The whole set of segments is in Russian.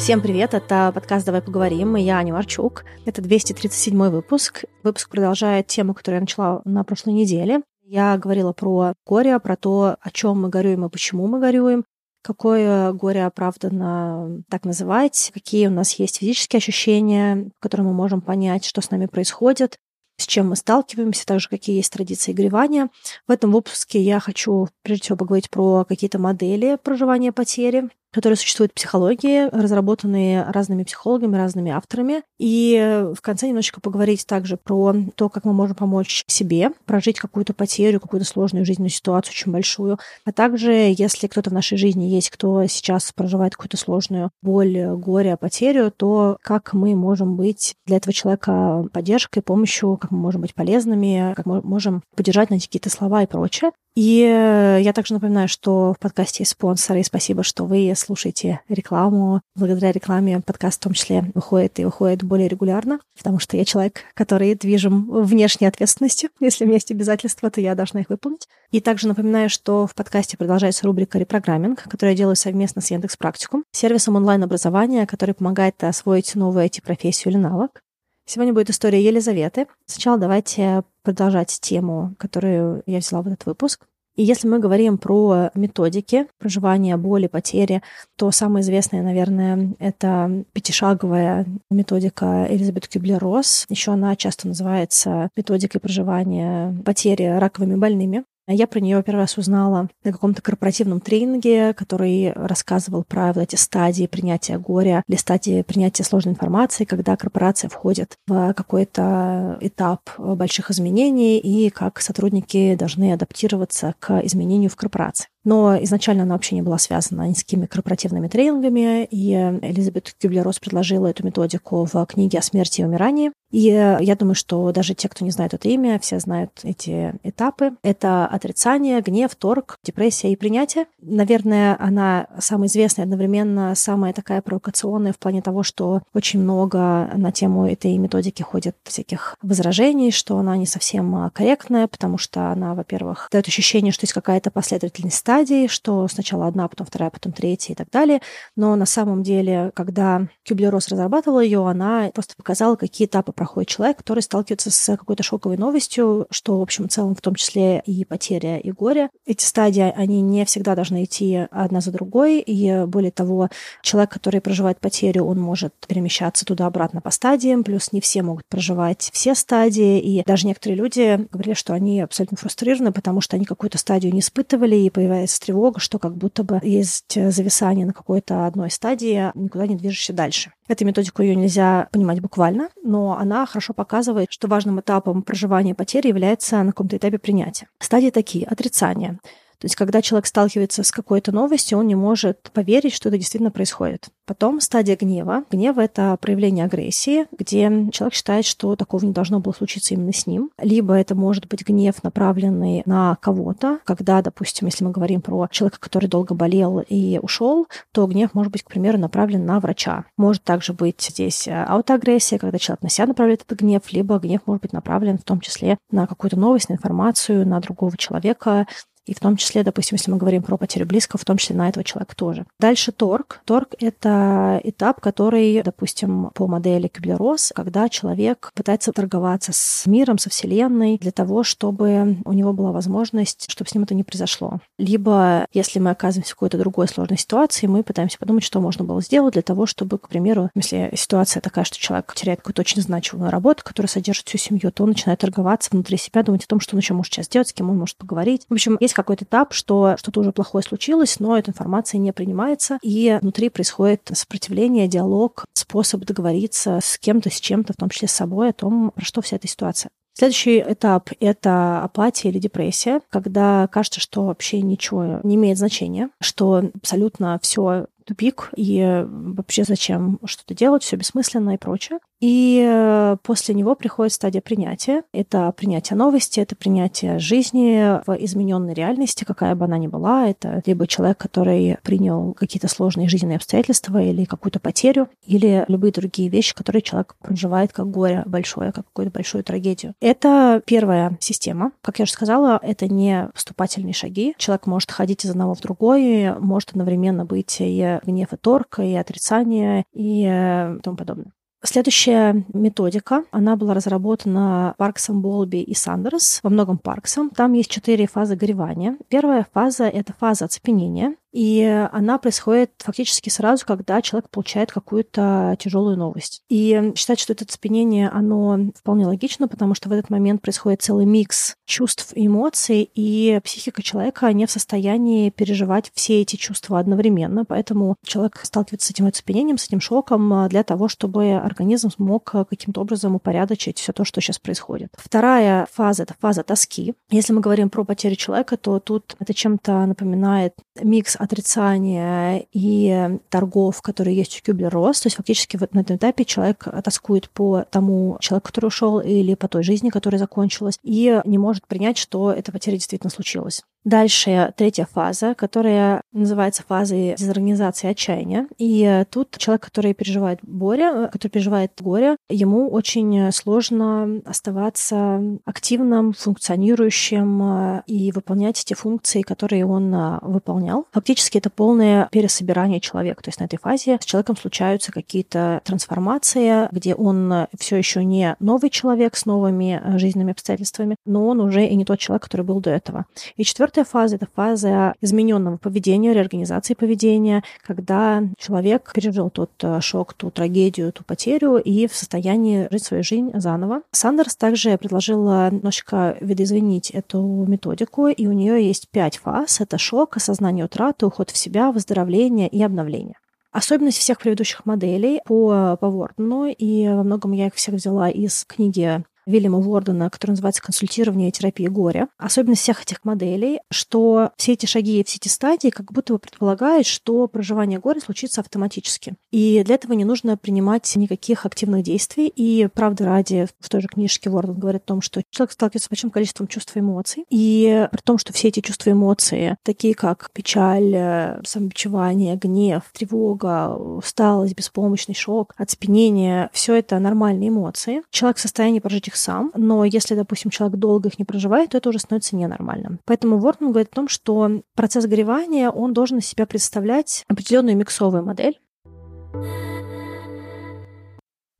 Всем привет, это подкаст «Давай поговорим», и я Аня Марчук. Это 237 выпуск. Выпуск продолжает тему, которую я начала на прошлой неделе. Я говорила про горе, про то, о чем мы горюем и почему мы горюем, какое горе оправданно так называть, какие у нас есть физические ощущения, которые мы можем понять, что с нами происходит, с чем мы сталкиваемся, также какие есть традиции горевания. В этом выпуске я хочу прежде всего поговорить про какие-то модели проживания потери, которые существуют в психологии, разработанные разными психологами, разными авторами. И в конце немножечко поговорить также про то, как мы можем помочь себе прожить какую-то потерю, какую-то сложную жизненную ситуацию, очень большую. А также, если кто-то в нашей жизни есть, кто сейчас проживает какую-то сложную боль, горе, потерю, то как мы можем быть для этого человека поддержкой, помощью, как мы можем быть полезными, как мы можем поддержать на какие-то слова и прочее. И э, я также напоминаю, что в подкасте есть спонсоры, и спасибо, что вы слушаете рекламу. Благодаря рекламе подкаст в том числе выходит и выходит более регулярно, потому что я человек, который движим внешней ответственностью. Если у меня есть обязательства, то я должна их выполнить. И также напоминаю, что в подкасте продолжается рубрика «Репрограмминг», которую я делаю совместно с Яндекс Практикум, сервисом онлайн-образования, который помогает освоить новую IT-профессию или навык. Сегодня будет история Елизаветы. Сначала давайте продолжать тему, которую я взяла в этот выпуск. И если мы говорим про методики проживания боли, потери, то самая известная, наверное, это пятишаговая методика Элизабет Кюблер-Росс. Еще она часто называется методикой проживания потери раковыми больными. Я про нее первый раз узнала на каком-то корпоративном тренинге, который рассказывал про вот эти стадии принятия горя или стадии принятия сложной информации, когда корпорация входит в какой-то этап больших изменений и как сотрудники должны адаптироваться к изменению в корпорации. Но изначально она вообще не была связана ни с какими корпоративными тренингами, и Элизабет Кюблер-Росс предложила эту методику в книге «О смерти и умирании». И я думаю, что даже те, кто не знает это имя, все знают эти этапы. Это отрицание, гнев, торг, депрессия и принятие. Наверное, она самая известная, одновременно самая такая провокационная в плане того, что очень много на тему этой методики ходит всяких возражений, что она не совсем корректная, потому что она, во-первых, дает ощущение, что есть какая-то последовательность стадий, что сначала одна, потом вторая, потом третья и так далее. Но на самом деле, когда Кюблер-Росс разрабатывала ее, она просто показала, какие этапы проходит человек, который сталкивается с какой-то шоковой новостью, что, в общем и целом, в том числе и потеря, и горе. Эти стадии, они не всегда должны идти одна за другой, и более того, человек, который проживает потерю, он может перемещаться туда-обратно по стадиям, плюс не все могут проживать все стадии, и даже некоторые люди говорили, что они абсолютно фрустрированы, потому что они какую-то стадию не испытывали, и появляется появляется тревога, что как будто бы есть зависание на какой-то одной стадии, никуда не движешься дальше. Эту методику ее нельзя понимать буквально, но она хорошо показывает, что важным этапом проживания потери является на каком-то этапе принятия. Стадии такие. Отрицание. То есть, когда человек сталкивается с какой-то новостью, он не может поверить, что это действительно происходит. Потом стадия гнева. Гнев — это проявление агрессии, где человек считает, что такого не должно было случиться именно с ним. Либо это может быть гнев, направленный на кого-то, когда, допустим, если мы говорим про человека, который долго болел и ушел, то гнев может быть, к примеру, направлен на врача. Может также быть здесь аутоагрессия, когда человек на себя направляет этот гнев, либо гнев может быть направлен в том числе на какую-то новость, на информацию, на другого человека, и в том числе, допустим, если мы говорим про потерю близкого, в том числе на этого человека тоже. Дальше торг. Торг — это этап, который, допустим, по модели Кюблер-Росс, когда человек пытается торговаться с миром, со Вселенной для того, чтобы у него была возможность, чтобы с ним это не произошло. Либо, если мы оказываемся в какой-то другой сложной ситуации, мы пытаемся подумать, что можно было сделать для того, чтобы, к примеру, если ситуация такая, что человек теряет какую-то очень значимую работу, которая содержит всю семью, то он начинает торговаться внутри себя, думать о том, что он еще может сейчас сделать, с кем он может поговорить. В общем, есть какой-то этап, что что-то уже плохое случилось, но эта информация не принимается, и внутри происходит сопротивление, диалог, способ договориться с кем-то, с чем-то, в том числе с собой, о том, про что вся эта ситуация. Следующий этап — это апатия или депрессия, когда кажется, что вообще ничего не имеет значения, что абсолютно все тупик, и вообще зачем что-то делать, все бессмысленно и прочее. И э, после него приходит стадия принятия. Это принятие новости, это принятие жизни в измененной реальности, какая бы она ни была. Это либо человек, который принял какие-то сложные жизненные обстоятельства или какую-то потерю, или любые другие вещи, которые человек проживает как горе большое, как какую-то большую трагедию. Это первая система. Как я уже сказала, это не вступательные шаги. Человек может ходить из одного в другой, может одновременно быть и гнев, и торг, и отрицание, и э, тому подобное. Следующая методика, она была разработана Парксом, Болби и Сандерс, во многом Парксом. Там есть четыре фазы горевания. Первая фаза — это фаза оцепенения. И она происходит фактически сразу, когда человек получает какую-то тяжелую новость. И считать, что это цепенение, оно вполне логично, потому что в этот момент происходит целый микс чувств и эмоций, и психика человека не в состоянии переживать все эти чувства одновременно. Поэтому человек сталкивается с этим оцепенением, с этим шоком а, для того, чтобы организм смог а, каким-то образом упорядочить все то, что сейчас происходит. Вторая фаза — это фаза тоски. Если мы говорим про потерю человека, то тут это чем-то напоминает микс отрицания и торгов, которые есть у Кюблер-Росс. То есть фактически вот на этом этапе человек тоскует по тому человеку, который ушел, или по той жизни, которая закончилась, и не может принять, что эта потеря действительно случилась. Дальше третья фаза, которая называется фазой дезорганизации отчаяния. И тут человек, который переживает горе, который переживает горе, ему очень сложно оставаться активным, функционирующим и выполнять те функции, которые он выполнял. Фактически это полное пересобирание человека. То есть на этой фазе с человеком случаются какие-то трансформации, где он все еще не новый человек с новыми жизненными обстоятельствами, но он уже и не тот человек, который был до этого. И четвертая Четвертая фаза — это фаза измененного поведения, реорганизации поведения, когда человек пережил тот э, шок, ту трагедию, ту потерю и в состоянии жить свою жизнь заново. Сандерс также предложила немножечко видоизменить эту методику, и у нее есть пять фаз. Это шок, осознание утраты, уход в себя, выздоровление и обновление. Особенность всех предыдущих моделей по, по Вордену, и во многом я их всех взяла из книги Вильяма Вордена, который называется «Консультирование и терапия горя». Особенность всех этих моделей, что все эти шаги и все эти стадии как будто бы предполагают, что проживание горя случится автоматически. И для этого не нужно принимать никаких активных действий. И, правда, ради, в той же книжке Ворден говорит о том, что человек сталкивается с большим количеством чувств и эмоций. И при том, что все эти чувства и эмоции, такие как печаль, самобичевание, гнев, тревога, усталость, беспомощный шок, оцепенение, все это нормальные эмоции. Человек в состоянии прожить их сам, но если, допустим, человек долго их не проживает, то это уже становится ненормальным. Поэтому Вортман говорит о том, что процесс горевания, он должен из себя представлять определенную миксовую модель.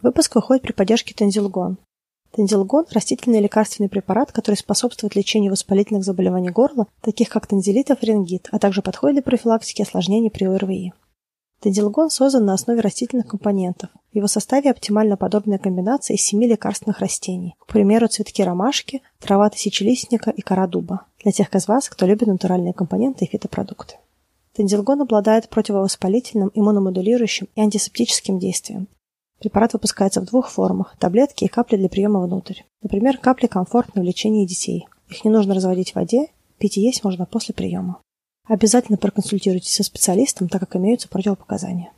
Выпуск выходит при поддержке Тензилгон. Тензилгон – растительный лекарственный препарат, который способствует лечению воспалительных заболеваний горла, таких как тензилит и фарингит, а также подходит для профилактики осложнений при ОРВИ. Тедилгон создан на основе растительных компонентов. В его составе оптимально подобная комбинация из семи лекарственных растений. К примеру, цветки ромашки, трава тысячелистника и кора дуба. Для тех из вас, кто любит натуральные компоненты и фитопродукты. Тендилгон обладает противовоспалительным, иммуномодулирующим и антисептическим действием. Препарат выпускается в двух формах – таблетки и капли для приема внутрь. Например, капли комфортны в лечении детей. Их не нужно разводить в воде, пить и есть можно после приема. Обязательно проконсультируйтесь со специалистом, так как имеются противопоказания.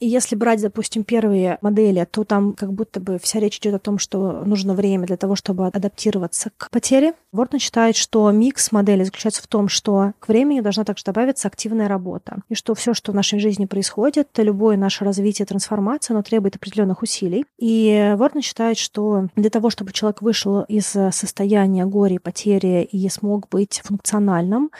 И если брать, допустим, первые модели, то там как будто бы вся речь идет о том, что нужно время для того, чтобы адаптироваться к потере. Вортон считает, что микс модели заключается в том, что к времени должна также добавиться активная работа. И что все, что в нашей жизни происходит, любое наше развитие, трансформация, оно требует определенных усилий. И Вортон считает, что для того, чтобы человек вышел из состояния горя и потери и смог быть функциональным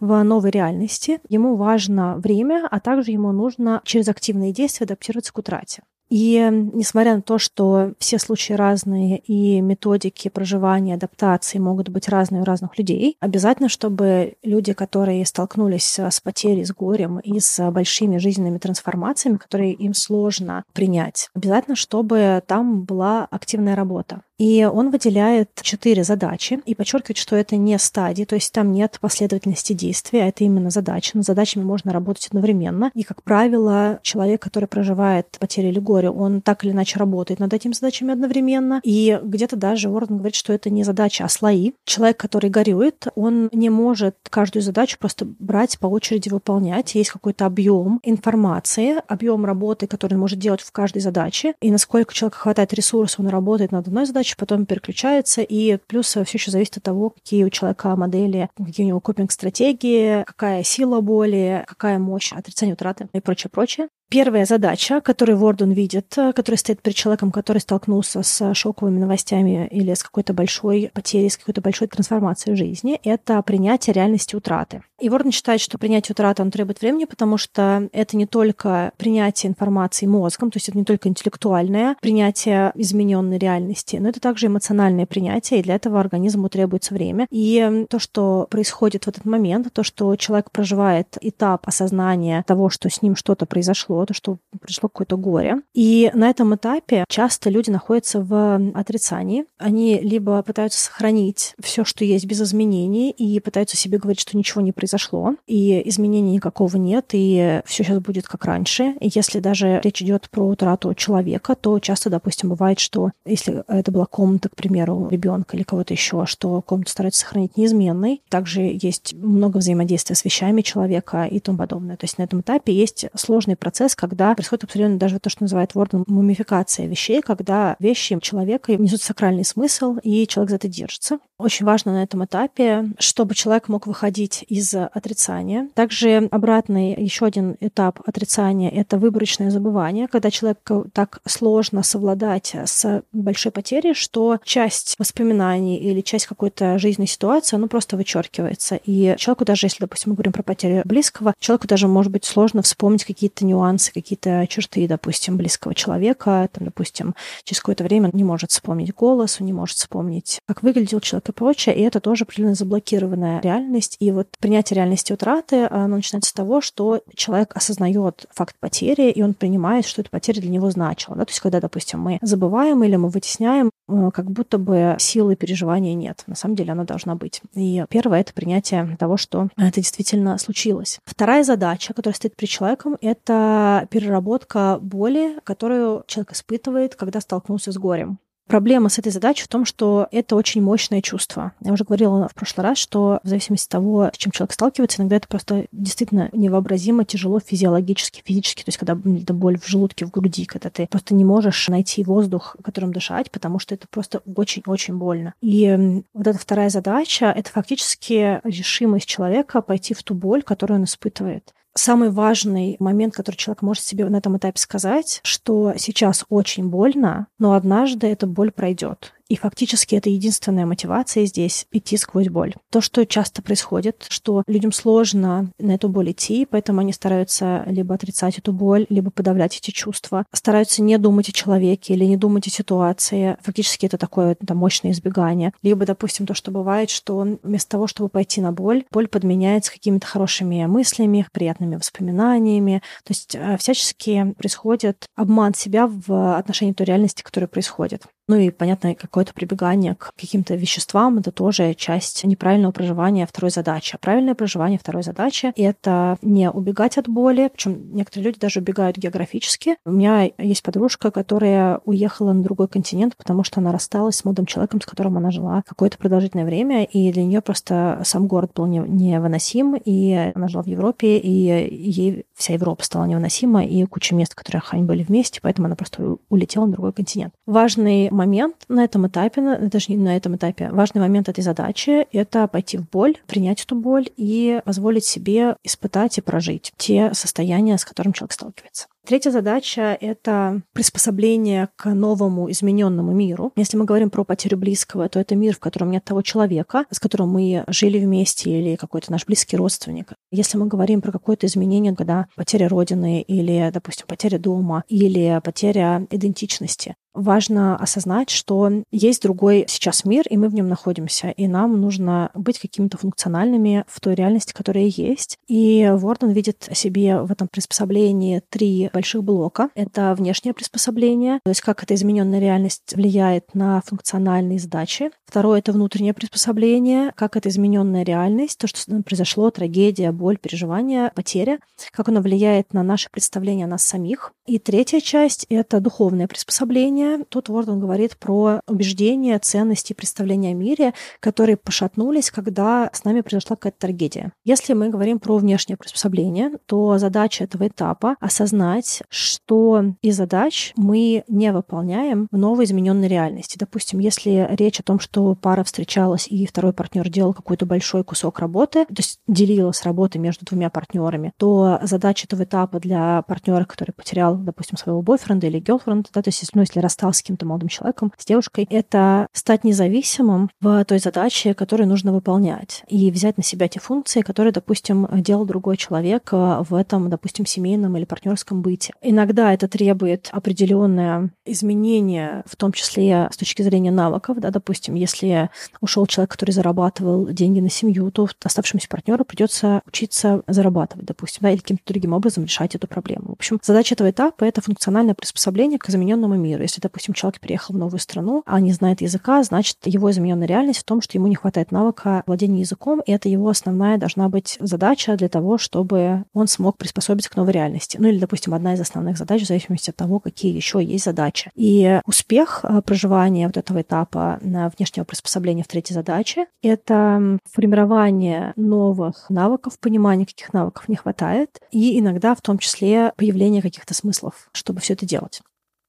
в новой реальности, ему важно время, а также ему нужно через активные действия действия адаптироваться к утрате. И несмотря на то, что все случаи разные и методики проживания, адаптации могут быть разные у разных людей, обязательно, чтобы люди, которые столкнулись с потерей, с горем и с большими жизненными трансформациями, которые им сложно принять, обязательно, чтобы там была активная работа. И он выделяет четыре задачи и подчеркивает, что это не стадии, то есть там нет последовательности действия, а это именно задачи. Над задачами можно работать одновременно. И, как правило, человек, который проживает потерю или горе, горе, он так или иначе работает над этими задачами одновременно. И где-то даже Уорден говорит, что это не задача, а слои. Человек, который горюет, он не может каждую задачу просто брать по очереди выполнять. Есть какой-то объем информации, объем работы, который он может делать в каждой задаче. И насколько человек хватает ресурсов, он работает над одной задачей, потом переключается. И плюс все еще зависит от того, какие у человека модели, какие у него копинг-стратегии, какая сила боли, какая мощь отрицания утраты и прочее, прочее. Первая задача, которую Вордон видит, э, которая стоит перед человеком, который столкнулся с шоковыми новостями или с какой-то большой потерей, с какой-то большой трансформацией жизни, это принятие реальности утраты. И Вордон считает, что принятие утраты, он требует времени, потому что это не только принятие информации мозгом, то есть это не только интеллектуальное принятие измененной реальности, но это также эмоциональное принятие, и для этого организму требуется время. И то, что происходит в этот момент, то, что человек проживает этап осознания того, что с ним что-то произошло, то, что пришло какое-то горе. И на этом этапе часто люди находятся в отрицании. Они либо пытаются сохранить все, что есть без изменений, и пытаются себе говорить, что ничего не произошло, и изменений никакого нет, и все сейчас будет как раньше. И если даже речь идет про утрату человека, то часто, допустим, бывает, что если это была комната, к примеру, ребенка или кого-то еще, что комнату стараются сохранить неизменной. Также есть много взаимодействия с вещами человека и тому подобное. То есть на этом этапе есть сложный процесс когда происходит абсолютно даже то, что называют Вордом мумификация вещей, когда вещи человека несут сакральный смысл, и человек за это держится. Очень важно на этом этапе, чтобы человек мог выходить из отрицания. Также обратный еще один этап отрицания — это выборочное забывание, когда человеку так сложно совладать с большой потерей, что часть воспоминаний или часть какой-то жизненной ситуации, оно просто вычеркивается. И человеку даже, если, допустим, мы говорим про потерю близкого, человеку даже может быть сложно вспомнить какие-то нюансы какие-то черты, допустим, близкого человека, там, допустим, через какое-то время не может вспомнить голос, не может вспомнить, как выглядел человек и прочее, и это тоже определенно заблокированная реальность. И вот принятие реальности утраты, оно начинается с того, что человек осознает факт потери, и он принимает, что эта потеря для него значила. Да? То есть, когда, допустим, мы забываем или мы вытесняем, э, как будто бы силы переживания нет. На самом деле она должна быть. И первое — это принятие того, что это действительно случилось. Вторая задача, которая стоит перед человеком, это переработка боли, которую человек испытывает, когда столкнулся с горем. Проблема с этой задачей в том, что это очень мощное чувство. Я уже говорила в прошлый раз, что в зависимости от того, с чем человек сталкивается, иногда это просто действительно невообразимо тяжело физиологически, физически. То есть когда это боль в желудке, в груди, когда ты просто не можешь найти воздух, которым дышать, потому что это просто очень-очень больно. И вот эта вторая задача — это фактически решимость человека пойти в ту боль, которую он испытывает самый важный момент, который человек может себе на этом этапе сказать, что сейчас очень больно, но однажды эта боль пройдет. И фактически это единственная мотивация здесь — идти сквозь боль. То, что часто происходит, что людям сложно на эту боль идти, поэтому они стараются либо отрицать эту боль, либо подавлять эти чувства, стараются не думать о человеке или не думать о ситуации. Фактически это такое там, мощное избегание. Либо, допустим, то, что бывает, что он вместо того, чтобы пойти на боль, боль подменяется какими-то хорошими мыслями, приятными воспоминаниями. То есть э, всячески происходит обман себя в отношении той реальности, которая происходит. Ну и, понятно, какое-то прибегание к каким-то веществам — это тоже часть неправильного проживания второй задачи. А правильное проживание второй задачи — это не убегать от боли, причем некоторые люди даже убегают географически. У меня есть подружка, которая уехала на другой континент, потому что она рассталась с молодым человеком, с которым она жила какое-то продолжительное время, и для нее просто сам город был невыносим, и она жила в Европе, и ей вся Европа стала невыносима, и куча мест, в которых они были вместе, поэтому она просто улетела на другой континент. Важный момент на этом этапе, даже не на этом этапе, важный момент этой задачи — это пойти в боль, принять эту боль и позволить себе испытать и прожить те состояния, с которым человек сталкивается. Третья задача — это приспособление к новому измененному миру. Если мы говорим про потерю близкого, то это мир, в котором нет того человека, с которым мы жили вместе, или какой-то наш близкий родственник. Если мы говорим про какое-то изменение, когда потеря родины, или, допустим, потеря дома, или потеря идентичности, важно осознать, что есть другой сейчас мир, и мы в нем находимся, и нам нужно быть какими-то функциональными в той реальности, которая есть. И Ворден видит себе в этом приспособлении три больших блока. Это внешнее приспособление, то есть как эта измененная реальность влияет на функциональные задачи. Второе — это внутреннее приспособление, как это измененная реальность, то, что произошло, трагедия, боль, переживания, потеря, как оно влияет на наше представление о нас самих. И третья часть — это духовное приспособление. Тут Уорден говорит про убеждения, ценности, представления о мире, которые пошатнулись, когда с нами произошла какая-то трагедия. Если мы говорим про внешнее приспособление, то задача этого этапа — осознать, что из задач мы не выполняем в новой измененной реальности. Допустим, если речь о том, что пара встречалась и второй партнер делал какой-то большой кусок работы, то есть делилась работой между двумя партнерами, то задача этого этапа для партнера, который потерял, допустим, своего бойфренда или гелфренда, да, то есть ну, если расстался с каким-то молодым человеком, с девушкой, это стать независимым в той задаче, которую нужно выполнять, и взять на себя те функции, которые, допустим, делал другой человек в этом, допустим, семейном или партнерском быте. Иногда это требует определенное изменение, в том числе с точки зрения навыков, да, допустим, если ушел человек, который зарабатывал деньги на семью, то оставшемуся партнеру придется учиться зарабатывать, допустим, да, или каким-то другим образом решать эту проблему. В общем, задача этого этапа — это функциональное приспособление к измененному миру. Если, допустим, человек переехал в новую страну, а не знает языка, значит, его измененная реальность в том, что ему не хватает навыка владения языком, и это его основная должна быть задача для того, чтобы он смог приспособиться к новой реальности. Ну или, допустим, одна из основных задач в зависимости от того, какие еще есть задачи. И успех э, проживания вот этого этапа на внешнего приспособления в третьей задаче — это формирование новых навыков, понимание, каких навыков не хватает, и иногда в том числе появление каких-то смыслов, чтобы все это делать.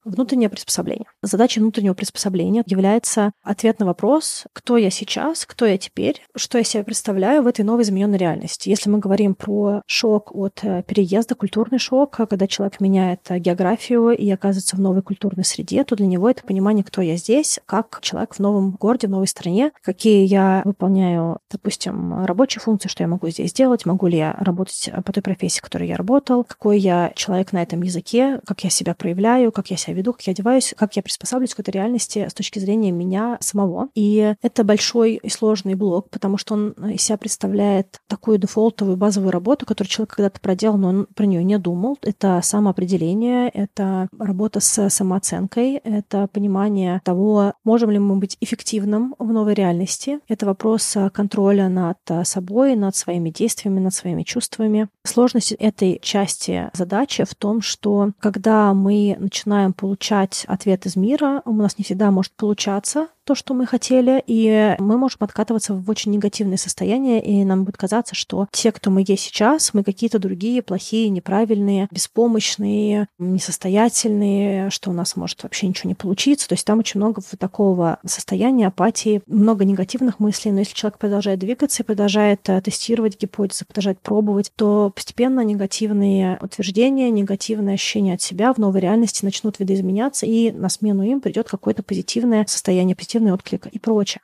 Внутреннее приспособление. Задача внутреннего приспособления является ответ на вопрос, кто я сейчас, кто я теперь, что я себя представляю в этой новой измененной реальности. Если мы говорим про шок от э, переезда, культурный шок, когда человек меняет э, географию и оказывается в новой культурной среде, то для него это понимание, кто я здесь, как человек в новом городе, в новой стране, какие я выполняю, допустим, рабочие функции, что я могу здесь делать, могу ли я работать по той профессии, в которой я работал, какой я человек на этом языке, как я себя проявляю, как я себя себя веду, как я одеваюсь, как я приспосаблюсь к этой реальности с точки зрения меня самого. И это большой и сложный блок, потому что он из себя представляет такую дефолтовую базовую работу, которую человек когда-то проделал, но он про нее не думал. Это самоопределение, это работа с самооценкой, это понимание того, можем ли мы быть эффективным в новой реальности. Это вопрос контроля над собой, над своими действиями, над своими чувствами. Сложность этой части задачи в том, что когда мы начинаем получать ответ из мира, у нас не всегда может получаться то, что мы хотели, и мы можем откатываться в очень негативное состояние, и нам будет казаться, что те, кто мы есть сейчас, мы какие-то другие, плохие, неправильные, беспомощные, несостоятельные, что у нас может вообще ничего не получиться. То есть там очень много такого состояния апатии, много негативных мыслей, но если человек продолжает двигаться и продолжает э, тестировать гипотезы, продолжает пробовать, то постепенно негативные утверждения, негативные ощущения от себя в новой реальности начнут видоизменяться, и на смену им придет какое-то позитивное состояние, позитивный отклик и прочее.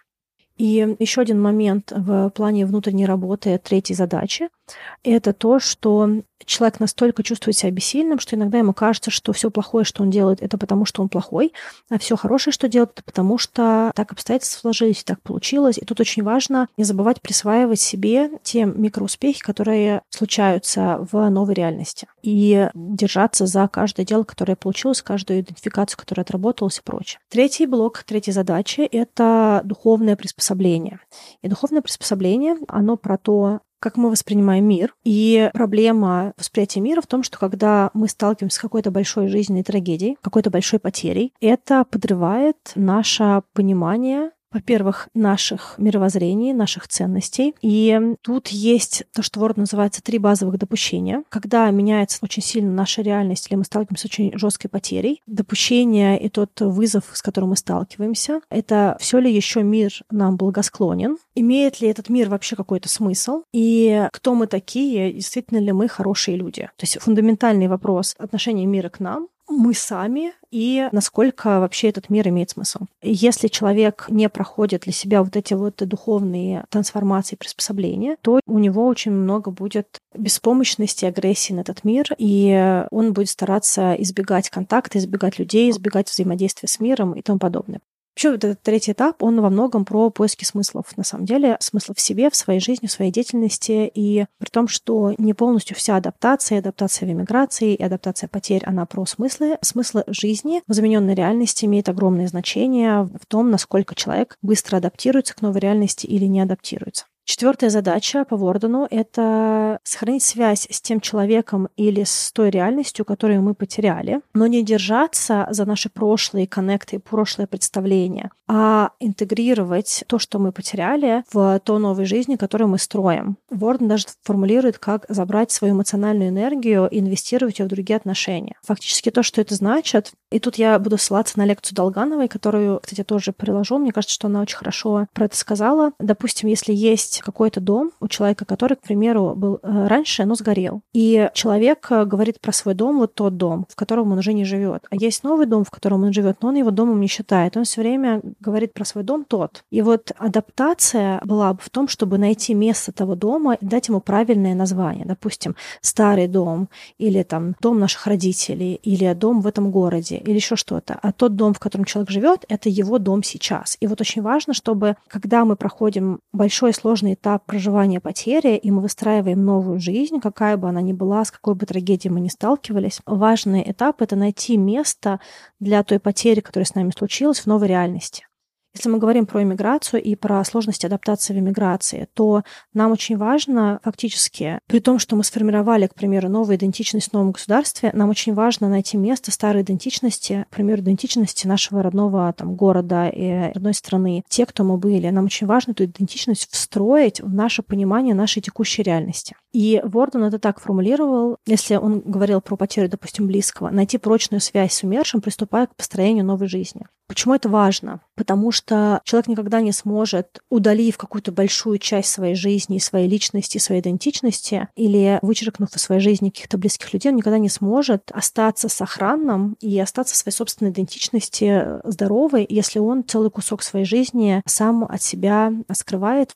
И еще один момент в плане внутренней работы третьей задачи — это то, что человек настолько чувствует себя бессильным, что иногда ему кажется, что все плохое, что он делает, это потому, что он плохой, а все хорошее, что делает, это потому, что так обстоятельства сложились, так получилось. И тут очень важно не забывать присваивать себе те микроуспехи, которые случаются в новой реальности, и держаться за каждое дело, которое получилось, каждую идентификацию, которая отработалась и прочее. Третий блок, третья задача — это духовное приспособление. И духовное приспособление, оно про то, как мы воспринимаем мир. И проблема восприятия мира в том, что когда мы сталкиваемся с какой-то большой жизненной трагедией, какой-то большой потерей, это подрывает наше понимание во-первых, наших мировоззрений, наших ценностей. И тут есть то, что Ворд называется три базовых допущения. Когда меняется очень сильно наша реальность или мы сталкиваемся с очень жесткой потерей, допущение и тот вызов, с которым мы сталкиваемся, это все ли еще мир нам благосклонен? Имеет ли этот мир вообще какой-то смысл? И кто мы такие? Действительно ли мы хорошие люди? То есть фундаментальный вопрос отношения мира к нам мы сами и насколько вообще этот мир имеет смысл. Если человек не проходит для себя вот эти вот духовные трансформации, приспособления, то у него очень много будет беспомощности, агрессии на этот мир, и он будет стараться избегать контакта, избегать людей, избегать взаимодействия с миром и тому подобное. Вообще, вот этот третий этап, он во многом про поиски смыслов, на самом деле, смыслов в себе, в своей жизни, в своей деятельности, и при том, что не полностью вся адаптация, адаптация в эмиграции и адаптация потерь, она про смыслы. Смыслы жизни в замененной реальности имеет огромное значение в том, насколько человек быстро адаптируется к новой реальности или не адаптируется. Четвертая задача по Вордену — это сохранить связь с тем человеком или с той реальностью, которую мы потеряли, но не держаться за наши прошлые коннекты, прошлое представление, а интегрировать то, что мы потеряли, в то новой жизни, которую мы строим. Ворден даже формулирует, как забрать свою эмоциональную энергию и инвестировать ее в другие отношения. Фактически то, что это значит, и тут я буду ссылаться на лекцию Долгановой, которую, кстати, тоже приложу. Мне кажется, что она очень хорошо про это сказала. Допустим, если есть какой-то дом у человека, который, к примеру, был э, раньше, но сгорел. И человек э, говорит про свой дом, вот тот дом, в котором он уже не живет. А есть новый дом, в котором он живет, но он его домом не считает. Он все время говорит про свой дом тот. И вот адаптация была бы в том, чтобы найти место того дома и дать ему правильное название. Допустим, старый дом, или там дом наших родителей, или дом в этом городе, или еще что-то. А тот дом, в котором человек живет, это его дом сейчас. И вот очень важно, чтобы когда мы проходим большой сложный этап проживания потери, и мы выстраиваем новую жизнь, какая бы она ни была, с какой бы трагедией мы ни сталкивались. Важный этап — это найти место для той потери, которая с нами случилась, в новой реальности. Если мы говорим про иммиграцию и про сложности адаптации в иммиграции, то нам очень важно фактически, при том, что мы сформировали, к примеру, новую идентичность в новом государстве, нам очень важно найти место старой идентичности, к примеру, идентичности нашего родного там, города и родной страны, те, кто мы были. Нам очень важно эту идентичность встроить в наше понимание нашей текущей реальности. И Ворден это так формулировал, если он говорил про потерю, допустим, близкого, найти прочную связь с умершим, приступая к построению новой жизни. Почему это важно? Потому что человек никогда не сможет, удалив какую-то большую часть своей жизни, своей личности, своей идентичности, или вычеркнув из своей жизни каких-то близких людей, он никогда не сможет остаться сохранным и остаться своей собственной идентичности здоровой, если он целый кусок своей жизни сам от себя скрывает,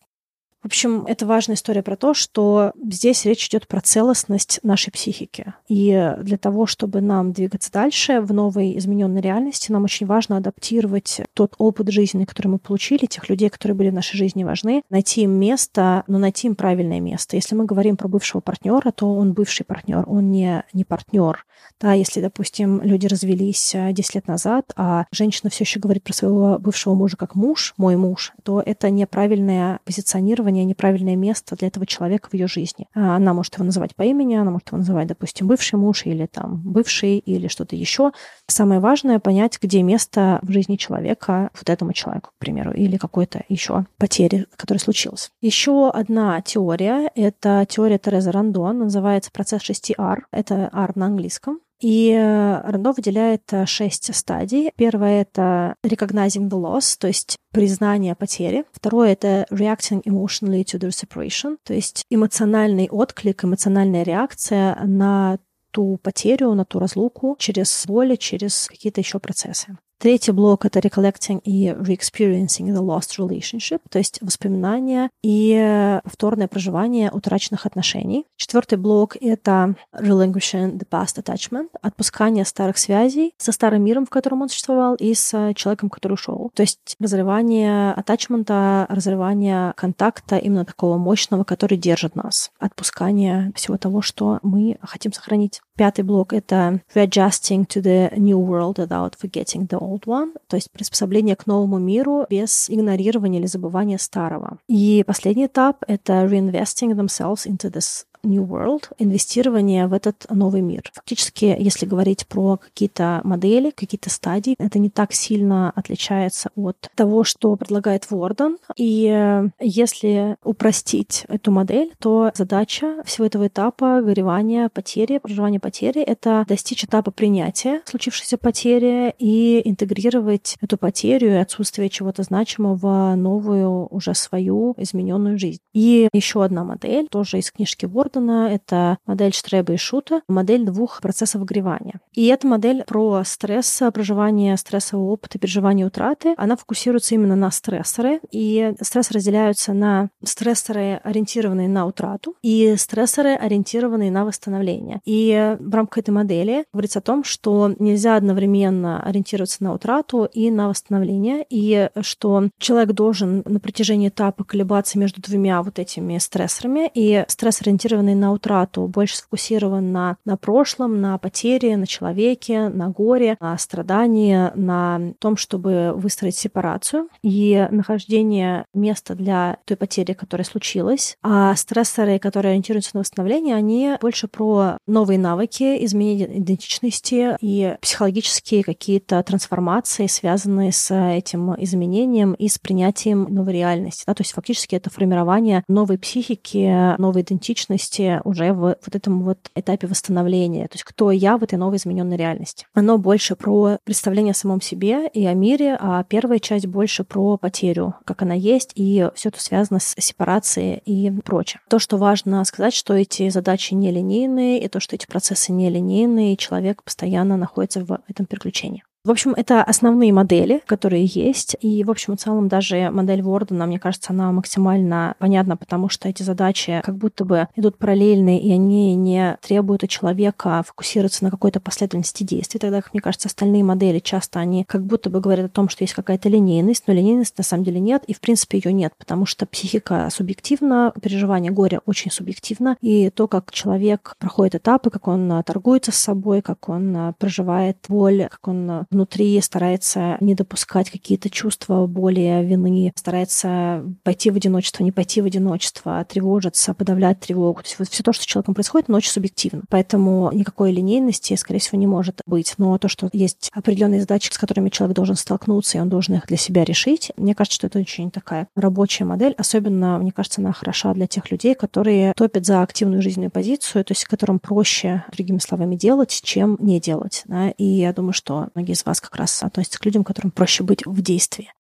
в общем, это важная история про то, что здесь речь идет про целостность нашей психики. И для того, чтобы нам двигаться дальше в новой измененной реальности, нам очень важно адаптировать тот опыт жизни, который мы получили, тех людей, которые были в нашей жизни важны, найти им место, но найти им правильное место. Если мы говорим про бывшего партнера, то он бывший партнер, он не, не партнер. Да, если, допустим, люди развелись 10 лет назад, а женщина все еще говорит про своего бывшего мужа как муж, мой муж, то это неправильное позиционирование позиционирование, неправильное место для этого человека в ее жизни. А, она может его называть по имени, она может его называть, допустим, бывший муж или там бывший или что-то еще. Самое важное понять, где место в жизни человека вот этому человеку, к примеру, или какой-то еще потери, которая случилась. Еще одна теория — это теория Терезы Рандон, называется процесс 6R. Это R на английском. И э, Рандо выделяет э, шесть стадий. Первое — это recognizing the loss, то есть признание потери. Второе — это reacting emotionally to the separation, то есть эмоциональный отклик, эмоциональная реакция на ту потерю, на ту разлуку через боль, через какие-то еще процессы. Третий блок — это recollecting и re-experiencing the lost relationship, то есть воспоминания и повторное проживание утраченных отношений. Четвертый блок — это relinquishing the past attachment, отпускание старых связей со старым миром, в котором он существовал, и с человеком, который ушел. То есть разрывание attachment, разрывание контакта именно такого мощного, который держит нас. Отпускание всего того, что мы хотим сохранить. Пятый блок — это readjusting to the new world without forgetting the old one, то есть приспособление к новому миру без игнорирования или забывания старого. И последний этап — это reinvesting themselves into this New World, инвестирование в этот новый мир. Фактически, если говорить про какие-то модели, какие-то стадии, это не так сильно отличается от того, что предлагает Ворден. И э, если упростить эту модель, то задача всего этого этапа горевания, потери, проживания потери — это достичь этапа принятия случившейся потери и интегрировать эту потерю и отсутствие чего-то значимого в новую уже свою измененную жизнь. И еще одна модель, тоже из книжки Вордена, Вордена. Это модель Штреба и Шута, модель двух процессов огревания. И эта модель про стресс, проживание стрессового опыта, переживание утраты. Она фокусируется именно на стрессоры. И стресс разделяются на стрессоры, ориентированные на утрату, и стрессоры, ориентированные на восстановление. И в рамках этой модели говорится о том, что нельзя одновременно ориентироваться на утрату и на восстановление, и что человек должен на протяжении этапа колебаться между двумя вот этими стрессорами, и стресс, ориентированный на утрату, больше сфокусирован на, на прошлом, на потере, на человеке, на горе, на страдании, на том, чтобы выстроить сепарацию и нахождение места для той потери, которая случилась. А стрессоры, которые ориентируются на восстановление, они больше про новые навыки, изменение идентичности и психологические какие-то трансформации, связанные с этим изменением и с принятием новой реальности. Да? То есть фактически это формирование новой психики, новой идентичности уже в вот этом вот этапе восстановления. То есть кто я в этой новой измененной реальности. Оно больше про представление о самом себе и о мире, а первая часть больше про потерю, как она есть, и все это связано с сепарацией и прочее. То, что важно сказать, что эти задачи нелинейные, и то, что эти процессы нелинейные, и человек постоянно находится в этом переключении. В общем, это основные модели, которые есть. И, в общем и целом, даже модель Вордена, мне кажется, она максимально понятна, потому что эти задачи как будто бы идут параллельно, и они не требуют от человека фокусироваться на какой-то последовательности действий. Тогда, как мне кажется, остальные модели часто они как будто бы говорят о том, что есть какая-то линейность, но линейность на самом деле нет, и в принципе ее нет, потому что психика субъективна, переживание горя очень субъективно, и то, как человек проходит этапы, как он торгуется с собой, как он проживает боль, как он внутри старается не допускать какие-то чувства боли, вины, старается пойти в одиночество, не пойти в одиночество, тревожиться, подавлять тревогу. То есть вот все то, что с человеком происходит, оно очень субъективно. Поэтому никакой линейности, скорее всего, не может быть. Но то, что есть определенные задачи, с которыми человек должен столкнуться, и он должен их для себя решить, мне кажется, что это очень такая рабочая модель. Особенно, мне кажется, она хороша для тех людей, которые топят за активную жизненную позицию, то есть которым проще, другими словами, делать, чем не делать. Да? И я думаю, что многие из вас как раз относится к людям, которым проще быть в действии.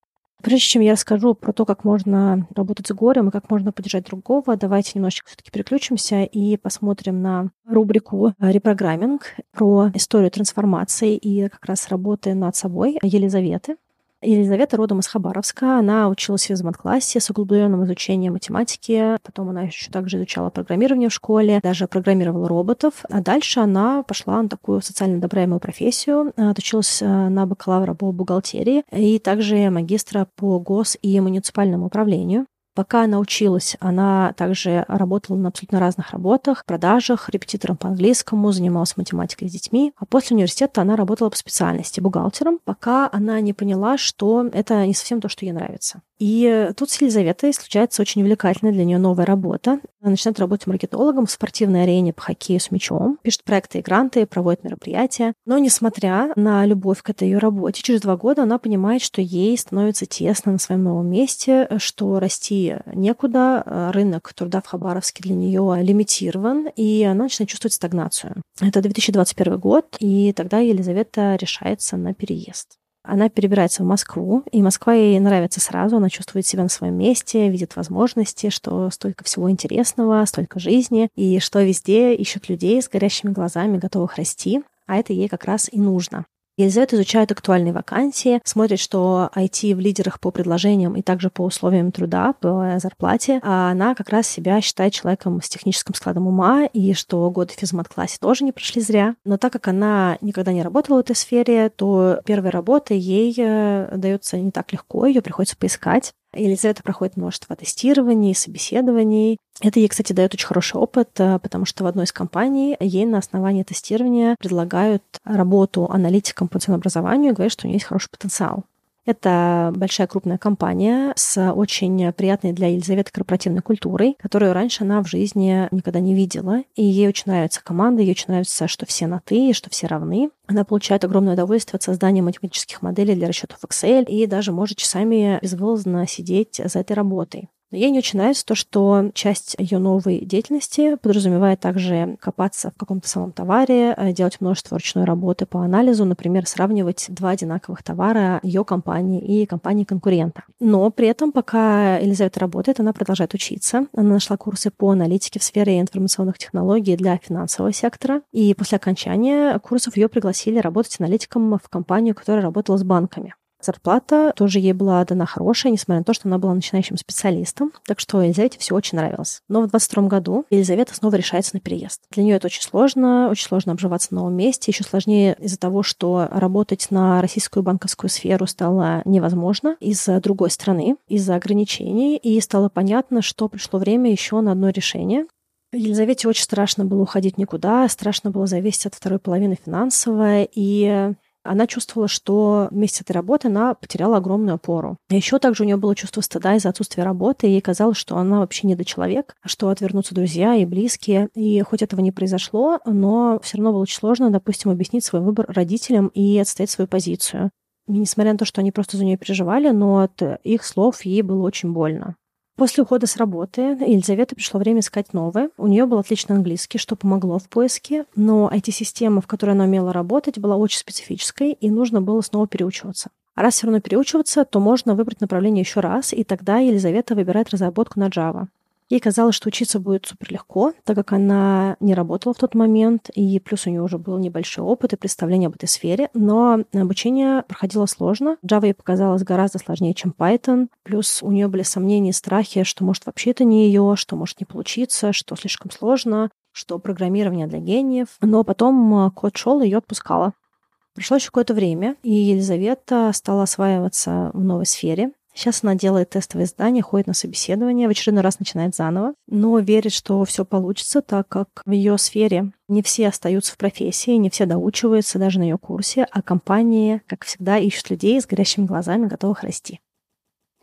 Прежде чем я расскажу про то, как можно работать с горем и как можно поддержать другого, давайте немножечко все-таки переключимся и посмотрим на рубрику «Репрограмминг» про историю трансформации и как раз работы над собой Елизаветы. Елизавета родом из Хабаровска. Она училась в измат-классе с углубленным изучением математики. Потом она еще также изучала программирование в школе, даже программировала роботов. А дальше она пошла на такую социально одобряемую профессию. Отучилась э, на бакалавра по бухгалтерии и также магистра по гос- и муниципальному управлению. Пока она училась, она также работала на абсолютно разных работах, продажах, репетитором по английскому, занималась математикой с детьми. А после университета она работала по специальности бухгалтером, пока она не поняла, что это не совсем то, что ей нравится. И тут с Елизаветой случается очень увлекательная для нее новая работа. Она начинает работать маркетологом в спортивной арене по хоккею с мячом, пишет проекты и гранты, проводит мероприятия. Но несмотря на любовь к этой ее работе, через два года она понимает, что ей становится тесно на своем новом месте, что расти некуда, рынок труда в Хабаровске для нее лимитирован, и она начинает чувствовать стагнацию. Это 2021 год, и тогда Елизавета решается на переезд. Она перебирается в Москву, и Москва ей нравится сразу, она чувствует себя на своем месте, видит возможности, что столько всего интересного, столько жизни, и что везде ищут людей с горящими глазами, готовых расти, а это ей как раз и нужно. Елизавета изучает актуальные вакансии, смотрит, что IT в лидерах по предложениям и также по условиям труда, по зарплате, а она как раз себя считает человеком с техническим складом ума, и что годы в физмат-классе тоже не прошли зря. Но так как она никогда не работала в этой сфере, то первая работа ей э, дается не так легко, ее приходится поискать. Елизавета проходит множество тестирований, собеседований. Это ей, кстати, дает очень хороший опыт, э, потому что в одной из компаний ей на основании тестирования предлагают работу аналитиком по ценообразованию и говорят, что у нее есть хороший потенциал. Это большая крупная компания с очень приятной для Елизаветы корпоративной культурой, которую раньше она в жизни никогда не видела. И ей очень нравится команда, ей очень нравится, что все на «ты», что все равны. Она получает огромное удовольствие от создания математических моделей для расчетов Excel и даже может часами безвылазно сидеть за этой работой. Но ей не очень нравится то, что часть ее новой деятельности подразумевает также копаться в каком-то самом товаре, э, делать множество ручной работы по анализу, например, сравнивать два одинаковых товара ее компании и компании конкурента. Но при этом, пока Елизавета работает, она продолжает учиться. Она нашла курсы по аналитике в сфере информационных технологий для финансового сектора. И после окончания курсов ее пригласили работать аналитиком в компанию, которая работала с банками. Зарплата тоже ей была дана хорошая, несмотря на то, что она была начинающим специалистом. Так что Елизавете все очень нравилось. Но в 22 году Елизавета снова решается на переезд. Для нее это очень сложно, очень сложно обживаться в новом месте. Еще сложнее из-за того, что работать на российскую банковскую сферу стало невозможно из-за другой страны, из-за ограничений. И стало понятно, что пришло время еще на одно решение. Елизавете очень страшно было уходить никуда, страшно было зависеть от второй половины финансовой, и она чувствовала, что вместе с этой работой она потеряла огромную опору. А еще также у нее было чувство стыда из-за отсутствия работы, и ей казалось, что она вообще не до человек, что отвернутся друзья и близкие. И хоть этого не произошло, но все равно было очень сложно, допустим, объяснить свой выбор родителям и отстоять свою позицию. И несмотря на то, что они просто за нее переживали, но от их слов ей было очень больно. После ухода с работы Елизавета пришло время искать новое. У нее был отличный английский, что помогло в поиске, но IT-система, в которой она умела работать, была очень специфической, и нужно было снова переучиваться. А раз все равно переучиваться, то можно выбрать направление еще раз, и тогда Елизавета выбирает разработку на Java. Ей казалось, что учиться будет супер легко, так как она не работала в тот момент, и плюс у нее уже был небольшой опыт и представление об этой сфере, но обучение проходило сложно. Java ей показалось гораздо сложнее, чем Python, плюс у нее были сомнения и страхи, что может вообще это не ее, что может не получиться, что слишком сложно, что программирование для гениев. Но потом э, код шел, и ее отпускала. Прошло еще какое-то время, и Елизавета стала осваиваться в новой сфере. Сейчас она делает тестовые задания, ходит на собеседование, в очередной раз начинает заново, но верит, что все получится, так как в ее сфере не все остаются в профессии, не все доучиваются даже на ее курсе, а компании, как всегда, ищут людей с горящими глазами, готовых расти.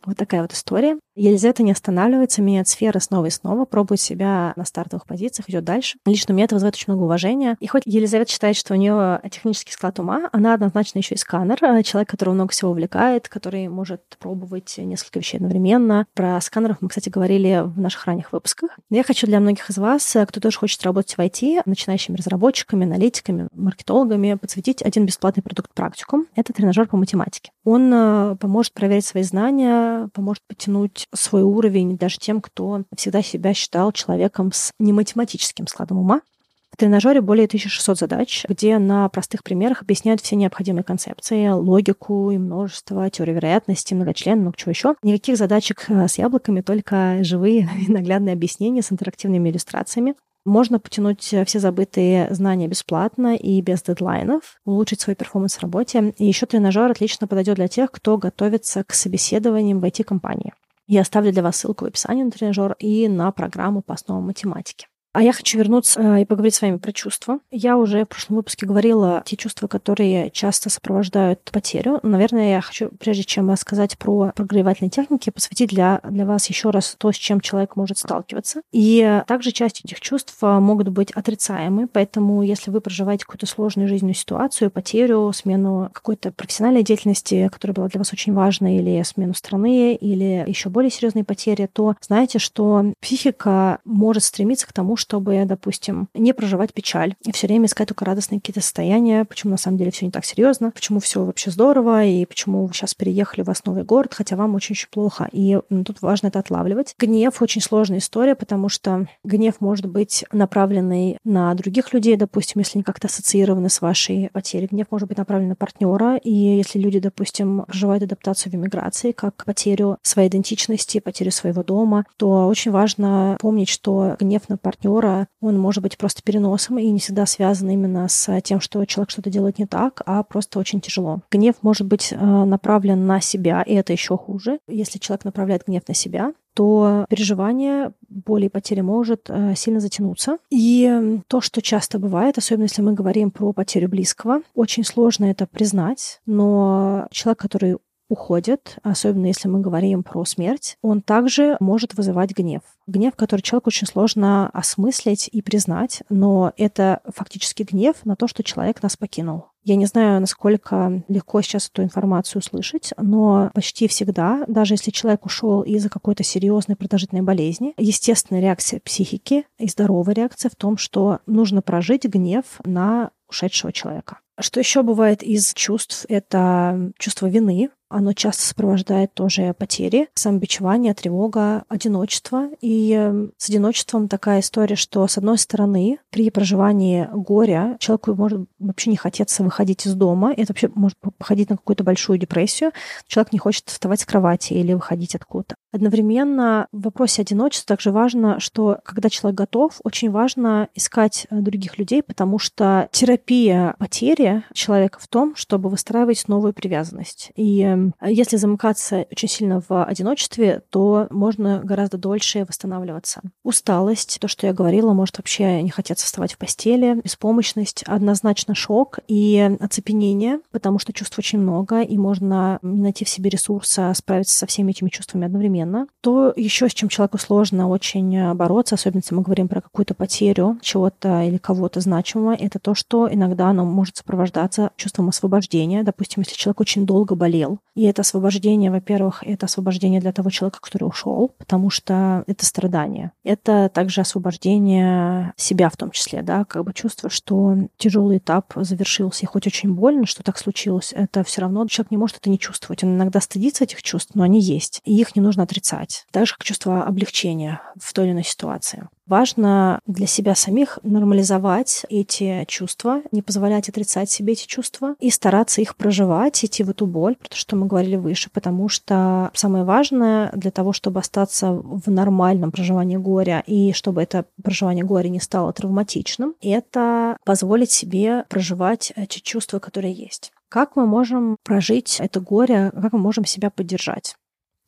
Вот такая вот история. Елизавета не останавливается, меняет сферы снова и снова, пробует себя на стартовых позициях, идет дальше. Лично мне это вызывает очень много уважения. И хоть Елизавета считает, что у нее технический склад ума, она однозначно еще и сканер, а человек, которого много всего увлекает, который может пробовать несколько вещей одновременно. Про сканеров мы, кстати, говорили в наших ранних выпусках. Я хочу для многих из вас, кто тоже хочет работать в IT, начинающими разработчиками, аналитиками, маркетологами, подсветить один бесплатный продукт практикум. Это тренажер по математике. Он э, поможет проверить свои знания, поможет потянуть свой уровень даже тем, кто всегда себя считал человеком с нематематическим складом ума. В тренажере более 1600 задач, где на простых примерах объясняют все необходимые концепции, логику и множество, теорию вероятности, многочлен, много чего еще. Никаких задачек э, с яблоками, только живые и наглядные объяснения с интерактивными иллюстрациями. Можно потянуть все забытые знания бесплатно и без дедлайнов, улучшить свой перформанс в работе. И еще тренажер отлично подойдет для тех, кто готовится к собеседованиям в IT-компании. Я оставлю для вас ссылку в описании на тренажер и на программу по основам математики. А я хочу вернуться э, и поговорить с вами про чувства. Я уже в прошлом выпуске говорила те чувства, которые часто сопровождают потерю. Наверное, я хочу, прежде чем рассказать про прогревательные техники, посвятить для, для вас еще раз то, с чем человек может сталкиваться. И также часть этих чувств э, могут быть отрицаемы, поэтому если вы проживаете какую-то сложную жизненную ситуацию, потерю, смену какой-то профессиональной деятельности, которая была для вас очень важной, или смену страны, или еще более серьезные потери, то знаете, что психика может стремиться к тому, что чтобы, допустим, не проживать печаль и все время искать только радостные какие-то состояния, почему на самом деле все не так серьезно, почему все вообще здорово, и почему вы сейчас переехали в новый город, хотя вам очень-очень плохо. И тут важно это отлавливать. Гнев очень сложная история, потому что гнев может быть направленный на других людей, допустим, если они как-то ассоциированы с вашей потерей. Гнев может быть направлен на партнера, и если люди, допустим, проживают адаптацию в эмиграции, как потерю своей идентичности, потерю своего дома, то очень важно помнить, что гнев на партнера партнера, он может быть просто переносом и не всегда связан именно с тем, что человек что-то делает не так, а просто очень тяжело. Гнев может быть э, направлен на себя, и это еще хуже. Если человек направляет гнев на себя, то переживание боли и потери может э, сильно затянуться. И то, что часто бывает, особенно если мы говорим про потерю близкого, очень сложно это признать, но человек, который уходит, особенно если мы говорим про смерть, он также может вызывать гнев. Гнев, который человеку очень сложно осмыслить и признать, но это фактически гнев на то, что человек нас покинул. Я не знаю, насколько легко сейчас эту информацию услышать, но почти всегда, даже если человек ушел из-за какой-то серьезной продолжительной болезни, естественная реакция психики и здоровая реакция в том, что нужно прожить гнев на ушедшего человека. Что еще бывает из чувств? Это чувство вины, оно часто сопровождает тоже потери, самобичевание, тревога, одиночество. И эм, с одиночеством такая история, что, с одной стороны, при проживании горя человеку может вообще не хотеться выходить из дома. Это вообще может походить на какую-то большую депрессию. Человек не хочет вставать с кровати или выходить откуда-то. Одновременно в вопросе одиночества также важно, что когда человек готов, очень важно искать э, других людей, потому что терапия потери человека в том, чтобы выстраивать новую привязанность. И эм, если замыкаться очень сильно в одиночестве, то можно гораздо дольше восстанавливаться. Усталость, то, что я говорила, может вообще не хотеться вставать в постели, беспомощность, однозначно шок и оцепенение, потому что чувств очень много, и можно не найти в себе ресурса справиться со всеми этими чувствами одновременно. То еще с чем человеку сложно очень бороться, особенно если мы говорим про какую-то потерю чего-то или кого-то значимого, это то, что иногда оно может сопровождаться чувством освобождения. Допустим, если человек очень долго болел, и это освобождение, во-первых, это освобождение для того человека, который ушел, потому что это страдание. Это также освобождение себя в том числе, да, как бы чувство, что тяжелый этап завершился, и хоть очень больно, что так случилось, это все равно человек не может это не чувствовать. Он иногда стыдится этих чувств, но они есть, и их не нужно отрицать. Так же, как чувство облегчения в той или иной ситуации. Важно для себя самих нормализовать эти чувства, не позволять отрицать себе эти чувства и стараться их проживать, идти в эту боль, про то, что мы говорили выше, потому что самое важное для того, чтобы остаться в нормальном проживании горя и чтобы это проживание горя не стало травматичным, это позволить себе проживать эти чувства, которые есть. Как мы можем прожить это горе, как мы можем себя поддержать?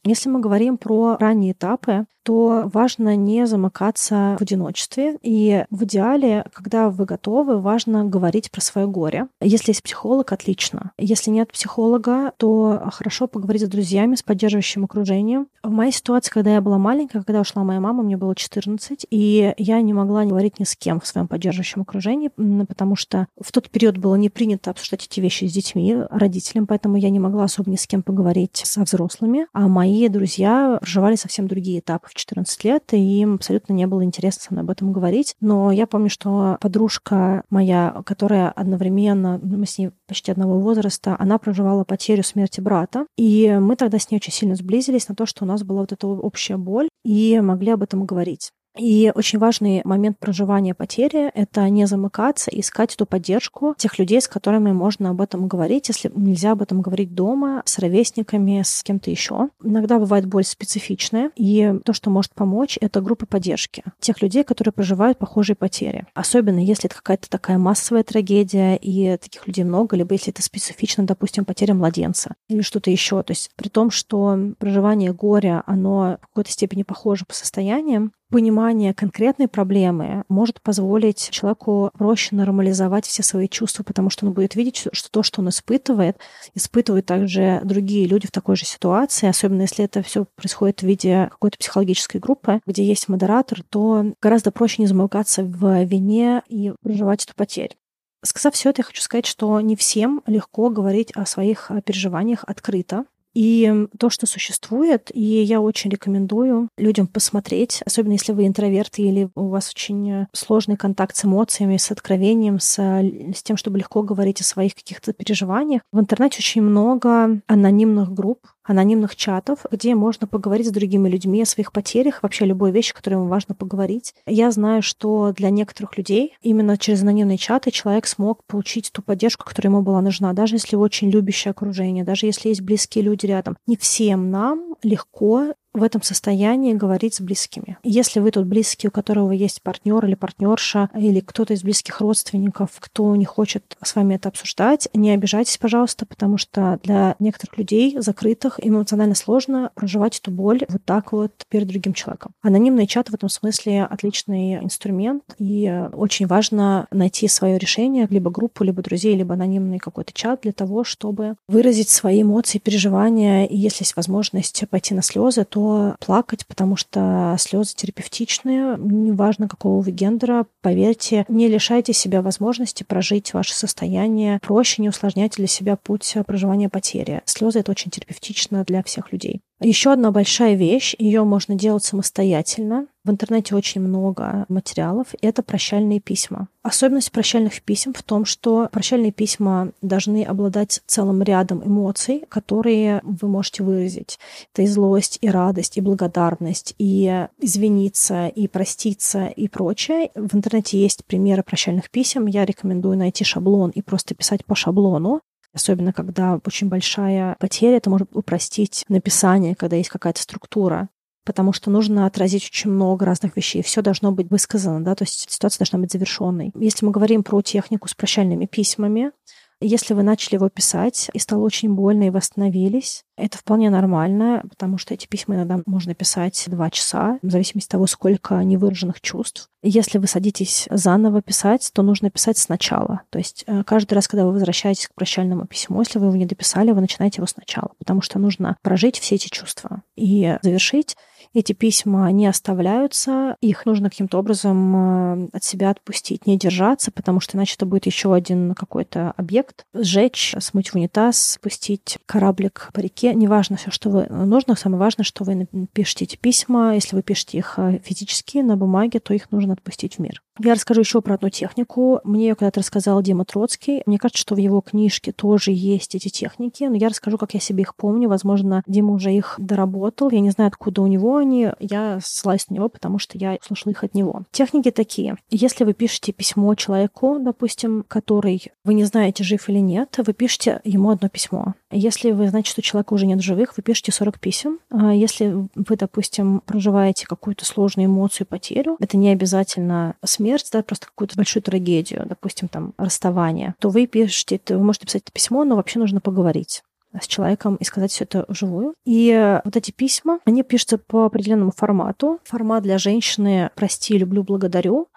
Если мы говорим про ранние этапы, то важно не замыкаться в одиночестве. И в идеале, когда вы готовы, важно говорить про свое горе. Если есть психолог, отлично. Если нет психолога, то хорошо поговорить с друзьями, с поддерживающим окружением. В моей ситуации, когда я была маленькая, когда ушла моя мама, мне было 14, и я не могла говорить ни с кем в своем поддерживающем окружении, потому что в тот период было не принято обсуждать эти вещи с детьми, родителям, поэтому я не могла особо ни с кем поговорить со взрослыми. А мои друзья проживали совсем другие этапы в 14 лет, и им абсолютно не было интересно со мной об этом говорить. Но я помню, что подружка моя, которая одновременно, мы с ней почти одного возраста, она проживала потерю смерти брата, и мы тогда с ней очень сильно сблизились на то, что у нас была вот эта общая боль, и могли об этом говорить. И очень важный момент проживания потери — это не замыкаться, искать эту поддержку тех людей, с которыми можно об этом говорить, если нельзя об этом говорить дома, с ровесниками, с кем-то еще. Иногда бывает боль специфичная, и то, что может помочь, это группа поддержки тех людей, которые проживают похожие потери. Особенно если это какая-то такая массовая трагедия, и таких людей много, либо если это специфично, допустим, потеря младенца или что-то еще. То есть при том, что проживание горя, оно в какой-то степени похоже по состояниям, понимание конкретной проблемы может позволить человеку проще нормализовать все свои чувства, потому что он будет видеть, что то, что он испытывает, испытывают также другие люди в такой же ситуации, особенно если это все происходит в виде какой-то психологической группы, где есть модератор, то гораздо проще не замыкаться в вине и проживать эту потерю. Сказав все это, я хочу сказать, что не всем легко говорить о своих переживаниях открыто. И то, что существует, и я очень рекомендую людям посмотреть, особенно если вы интроверты или у вас очень сложный контакт с эмоциями, с откровением, с, с тем, чтобы легко говорить о своих каких-то переживаниях. В интернете очень много анонимных групп, анонимных чатов, где можно поговорить с другими людьми о своих потерях, вообще любой вещи, которой им важно поговорить. Я знаю, что для некоторых людей именно через анонимные чаты человек смог получить ту поддержку, которая ему была нужна, даже если очень любящее окружение, даже если есть близкие люди рядом. Не всем нам легко в этом состоянии говорить с близкими. Если вы тут близкий, у которого есть партнер или партнерша, или кто-то из близких родственников, кто не хочет с вами это обсуждать, не обижайтесь, пожалуйста, потому что для некоторых людей, закрытых, эмоционально сложно проживать эту боль вот так вот перед другим человеком. Анонимный чат в этом смысле отличный инструмент, и очень важно найти свое решение, либо группу, либо друзей, либо анонимный какой-то чат для того, чтобы выразить свои эмоции, переживания, и если есть возможность пойти на слезы, то плакать, потому что слезы терапевтичные, неважно какого вы гендера, поверьте, не лишайте себя возможности прожить ваше состояние проще, не усложняйте для себя путь проживания потери. Слезы это очень терапевтично для всех людей. Еще одна большая вещь, ее можно делать самостоятельно. В интернете очень много материалов. Это прощальные письма. Особенность прощальных писем в том, что прощальные письма должны обладать целым рядом эмоций, которые вы можете выразить. Это и злость, и радость, и благодарность, и извиниться, и проститься, и прочее. В интернете есть примеры прощальных писем. Я рекомендую найти шаблон и просто писать по шаблону. Особенно, когда очень большая потеря, это может упростить написание, когда есть какая-то структура потому что нужно отразить очень много разных вещей. Все должно быть высказано, да, то есть ситуация должна быть завершенной. Если мы говорим про технику с прощальными письмами, если вы начали его писать и стало очень больно и восстановились, это вполне нормально, потому что эти письма иногда можно писать два часа, в зависимости от того, сколько невыраженных чувств. Если вы садитесь заново писать, то нужно писать сначала. То есть э, каждый раз, когда вы возвращаетесь к прощальному письму, если вы его не дописали, вы начинаете его сначала, потому что нужно прожить все эти чувства и завершить эти письма не оставляются, их нужно каким-то образом э, от себя отпустить, не держаться, потому что иначе это будет еще один какой-то объект, сжечь, смыть в унитаз, спустить кораблик по реке, неважно все, что вы нужно, самое важное, что вы пишете эти письма, если вы пишете их э, физически на бумаге, то их нужно отпустить в мир. Я расскажу еще про одну технику. Мне ее когда-то рассказал Дима Троцкий. Мне кажется, что в его книжке тоже есть эти техники, но я расскажу, как я себе их помню. Возможно, Дима уже их доработал. Я не знаю, откуда у него они. Я ссылаюсь на него, потому что я слышала их от него. Техники такие. Если вы пишете письмо человеку, допустим, который вы не знаете, жив или нет, вы пишете ему одно письмо. Если вы знаете, что человека уже нет живых, вы пишете 40 писем. А если вы, допустим, проживаете какую-то сложную эмоцию, потерю, это не обязательно смерть, да, просто какую-то большую трагедию, допустим, там, расставание, то вы пишете, вы можете писать это письмо, но вообще нужно поговорить с человеком и сказать все это вживую. И вот эти письма, они пишутся по определенному формату. Формат для женщины «прости, люблю, благодарю».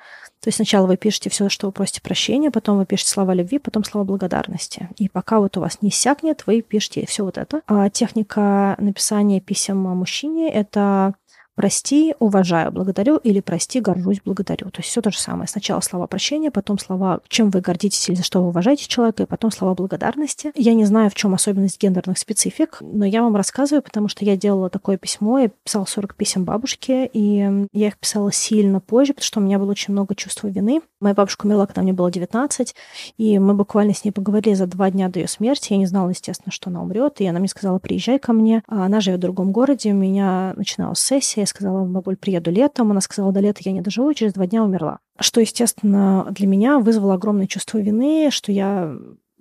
То есть сначала вы пишете все, что вы просите прощения, потом вы пишете слова любви, потом слова благодарности. И пока вот у вас не иссякнет, вы пишете все вот это. А техника написания писем мужчине — это прости, уважаю, благодарю или прости, горжусь, благодарю. То есть все то же самое. Сначала слова прощения, потом слова, чем вы гордитесь или за что вы уважаете человека, и потом слова благодарности. Я не знаю, в чем особенность гендерных специфик, но я вам рассказываю, потому что я делала такое письмо, я писала 40 писем бабушке, и я их писала сильно позже, потому что у меня было очень много чувства вины. Моя бабушка умерла, когда мне было 19, и мы буквально с ней поговорили за два дня до ее смерти. Я не знала, естественно, что она умрет, и она мне сказала, приезжай ко мне. А она живет в другом городе, у меня начиналась сессия, я сказала, бабуль, приеду летом. Она сказала, до лета я не доживу, и через два дня умерла. Что, естественно, для меня вызвало огромное чувство вины, что я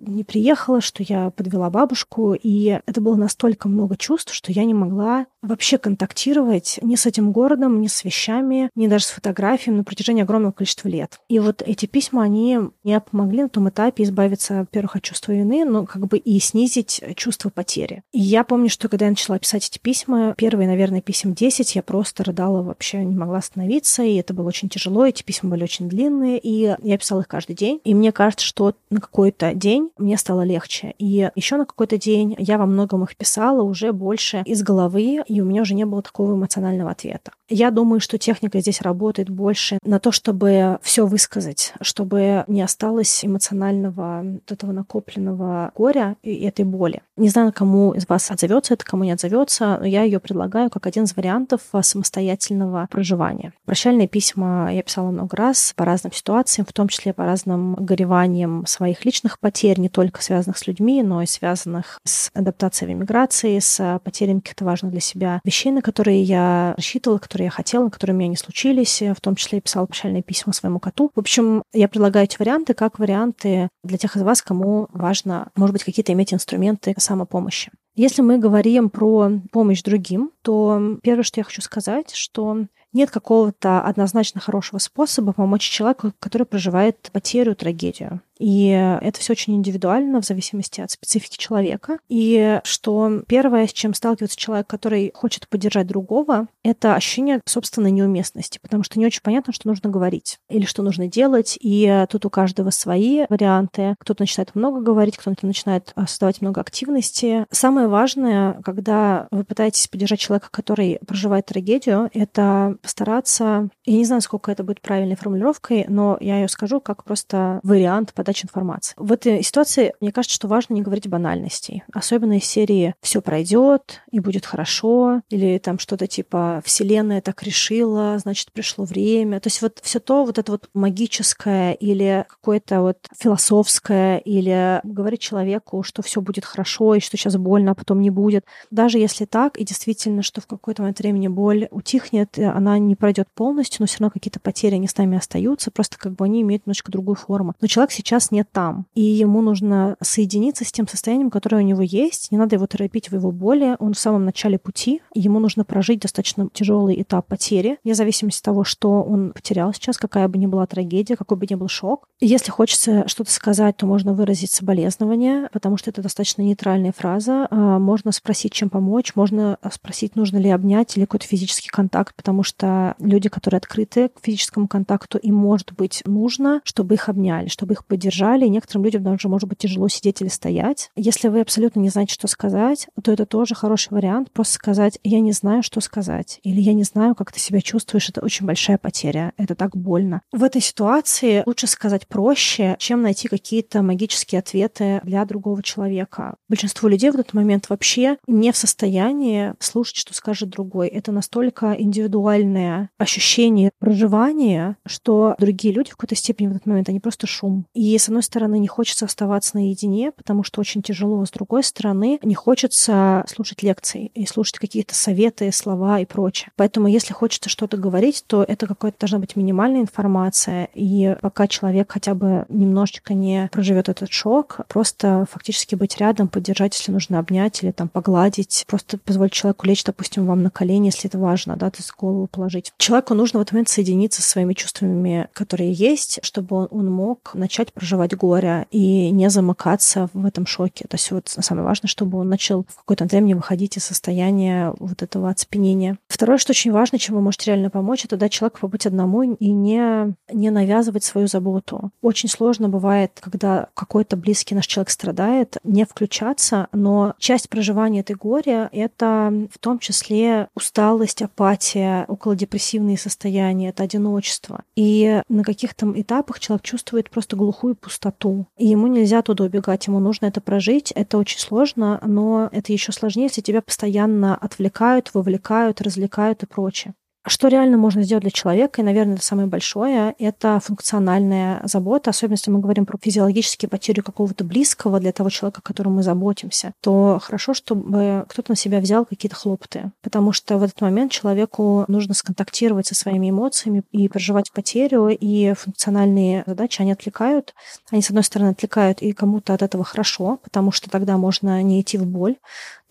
не приехала, что я подвела бабушку, и это было настолько много чувств, что я не могла вообще контактировать ни с этим городом, ни с вещами, ни даже с фотографиями на протяжении огромного количества лет. И вот эти письма, они мне помогли на том этапе избавиться, во-первых, от чувства вины, но как бы и снизить чувство потери. И я помню, что когда я начала писать эти письма, первые, наверное, писем 10, я просто рыдала вообще, не могла остановиться, и это было очень тяжело, эти письма были очень длинные, и я писала их каждый день. И мне кажется, что на какой-то день мне стало легче. И еще на какой-то день я во многом их писала уже больше из головы, и у меня уже не было такого эмоционального ответа. Я думаю, что техника здесь работает больше на то, чтобы все высказать, чтобы не осталось эмоционального вот этого накопленного горя и этой боли. Не знаю, кому из вас отзовется это, кому не отзовется, но я ее предлагаю как один из вариантов самостоятельного проживания. Прощальные письма я писала много раз по разным ситуациям, в том числе по разным гореваниям своих личных потерь, не только связанных с людьми, но и связанных с адаптацией в эмиграции, с потерями каких-то важных для себя вещей, на которые я рассчитывала, которые я хотела, которые у меня не случились. В том числе я писала прощальные письма своему коту. В общем, я предлагаю эти варианты как варианты для тех из вас, кому важно, может быть, какие-то иметь инструменты самопомощи. Если мы говорим про помощь другим, то первое, что я хочу сказать, что нет какого-то однозначно хорошего способа помочь человеку, который проживает потерю, трагедию. И это все очень индивидуально в зависимости от специфики человека. И что первое, с чем сталкивается человек, который хочет поддержать другого, это ощущение собственной неуместности, потому что не очень понятно, что нужно говорить или что нужно делать. И тут у каждого свои варианты. Кто-то начинает много говорить, кто-то начинает создавать много активности. Самое важное, когда вы пытаетесь поддержать человека, который проживает трагедию, это постараться, я не знаю, сколько это будет правильной формулировкой, но я ее скажу как просто вариант подачи информации. В этой ситуации, мне кажется, что важно не говорить банальностей, особенно из серии «все пройдет и будет хорошо», или там что-то типа «Вселенная так решила, значит, пришло время». То есть вот все то, вот это вот магическое или какое-то вот философское, или говорить человеку, что все будет хорошо и что сейчас больно, а потом не будет. Даже если так, и действительно, что в какой-то момент времени боль утихнет, она не пройдет полностью, но все равно какие-то потери, они с нами остаются, просто как бы они имеют немножко другую форму. Но человек сейчас не там, и ему нужно соединиться с тем состоянием, которое у него есть. Не надо его торопить в его боли. Он в самом начале пути, ему нужно прожить достаточно тяжелый этап потери, вне зависимости от того, что он потерял сейчас, какая бы ни была трагедия, какой бы ни был шок. Если хочется что-то сказать, то можно выразить соболезнования, потому что это достаточно нейтральная фраза. А, можно спросить, чем помочь, можно спросить, нужно ли обнять или какой-то физический контакт, потому что люди, которые открыты к физическому контакту, им может быть нужно, чтобы их обняли, чтобы их поддержали. И некоторым людям даже может быть тяжело сидеть или стоять. Если вы абсолютно не знаете, что сказать, то это тоже хороший вариант. Просто сказать «я не знаю, что сказать» или «я не знаю, как ты себя чувствуешь». Это очень большая потеря. Это так больно. В этой ситуации лучше сказать проще, чем найти какие-то магические ответы для другого человека. Большинство людей в этот момент вообще не в состоянии слушать, что скажет другой. Это настолько индивидуально сильное ощущение проживания, что другие люди в какой-то степени в этот момент, они просто шум. И, с одной стороны, не хочется оставаться наедине, потому что очень тяжело, с другой стороны, не хочется слушать лекции и слушать какие-то советы, слова и прочее. Поэтому, если хочется что-то говорить, то это какая-то должна быть минимальная информация, и пока человек хотя бы немножечко не проживет этот шок, просто фактически быть рядом, поддержать, если нужно обнять или там погладить, просто позволить человеку лечь, допустим, вам на колени, если это важно, да, то есть голову положить. Человеку нужно в этот момент соединиться со своими чувствами, которые есть, чтобы он, он мог начать проживать горе и не замыкаться в этом шоке. То есть вот самое важное, чтобы он начал в какое-то время выходить из состояния вот этого оцепенения. Второе, что очень важно, чем вы можете реально помочь, это дать человеку побыть одному и не, не навязывать свою заботу. Очень сложно бывает, когда какой-то близкий наш человек страдает, не включаться, но часть проживания этой горя — это в том числе усталость, апатия, около депрессивные состояния, это одиночество. И на каких-то этапах человек чувствует просто глухую пустоту. И ему нельзя туда убегать, ему нужно это прожить. Это очень сложно, но это еще сложнее, если тебя постоянно отвлекают, вовлекают, развлекают и прочее. Что реально можно сделать для человека, и, наверное, это самое большое, это функциональная забота, особенно если мы говорим про физиологические потери какого-то близкого для того человека, о котором мы заботимся, то хорошо, чтобы кто-то на себя взял какие-то хлопоты, потому что в этот момент человеку нужно сконтактировать со своими эмоциями и проживать потерю, и функциональные задачи, они отвлекают. Они, с одной стороны, отвлекают, и кому-то от этого хорошо, потому что тогда можно не идти в боль,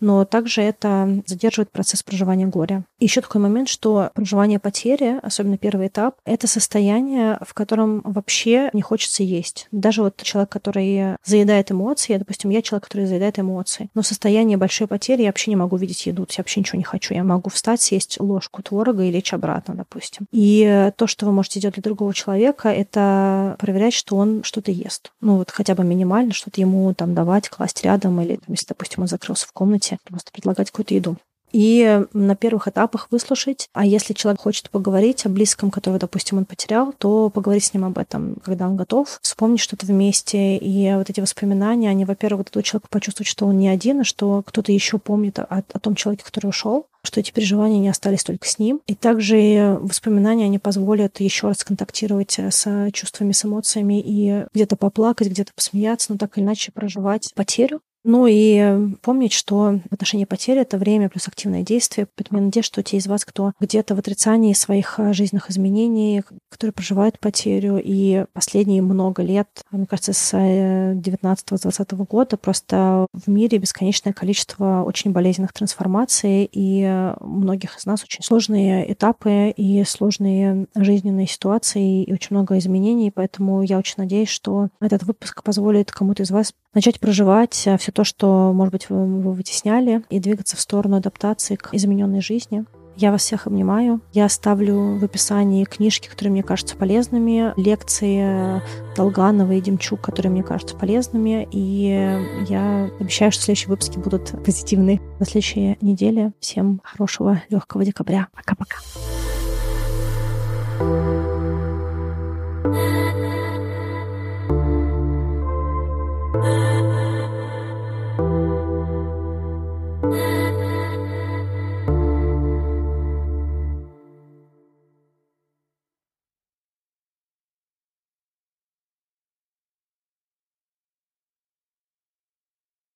но также это задерживает процесс проживания горя. Еще такой момент, что проживание потери, особенно первый этап, это состояние, в котором вообще не хочется есть. Даже вот человек, который заедает эмоции, допустим, я человек, который заедает эмоции, но в состоянии большой потери я вообще не могу видеть еду, я вообще ничего не хочу. Я могу встать, съесть ложку творога и лечь обратно, допустим. И то, что вы можете сделать для другого человека, это проверять, что он что-то ест. Ну вот хотя бы минимально что-то ему там давать, класть рядом, или там, если, допустим, он закрылся в комнате, месте, просто предлагать какую-то еду и на первых этапах выслушать. А если человек хочет поговорить о близком, которого, допустим, он потерял, то поговорить с ним об этом, когда он готов, вспомнить что-то вместе. И вот эти воспоминания, они, во-первых, дадут человеку почувствовать, что он не один, а что кто-то еще помнит о, о том человеке, который ушел, что эти переживания не остались только с ним. И также воспоминания, они позволят еще раз контактировать с чувствами, с эмоциями и где-то поплакать, где-то посмеяться, но так или иначе проживать потерю Ну и помнить, что в отношении потери это время плюс активное действие. Поэтому я надеюсь, что те из вас, кто где-то в отрицании своих э, жизненных изменений, которые проживают потерю, и последние много лет, мне кажется, с 19-20 э, года просто в мире бесконечное количество очень болезненных трансформаций, и у многих из нас очень сложные этапы и сложные жизненные ситуации, и очень много изменений, поэтому я очень надеюсь, что этот выпуск позволит кому-то из вас начать проживать э, все то, что, может быть, вы, вы вытесняли, и двигаться в сторону адаптации к измененной жизни. Я вас всех обнимаю. Я оставлю в описании книжки, которые мне кажутся полезными, лекции Долганова и Демчук, которые мне кажутся полезными. И я обещаю, что следующие выпуски будут позитивные на следующей неделе. Всем хорошего, легкого декабря. Пока-пока. thank you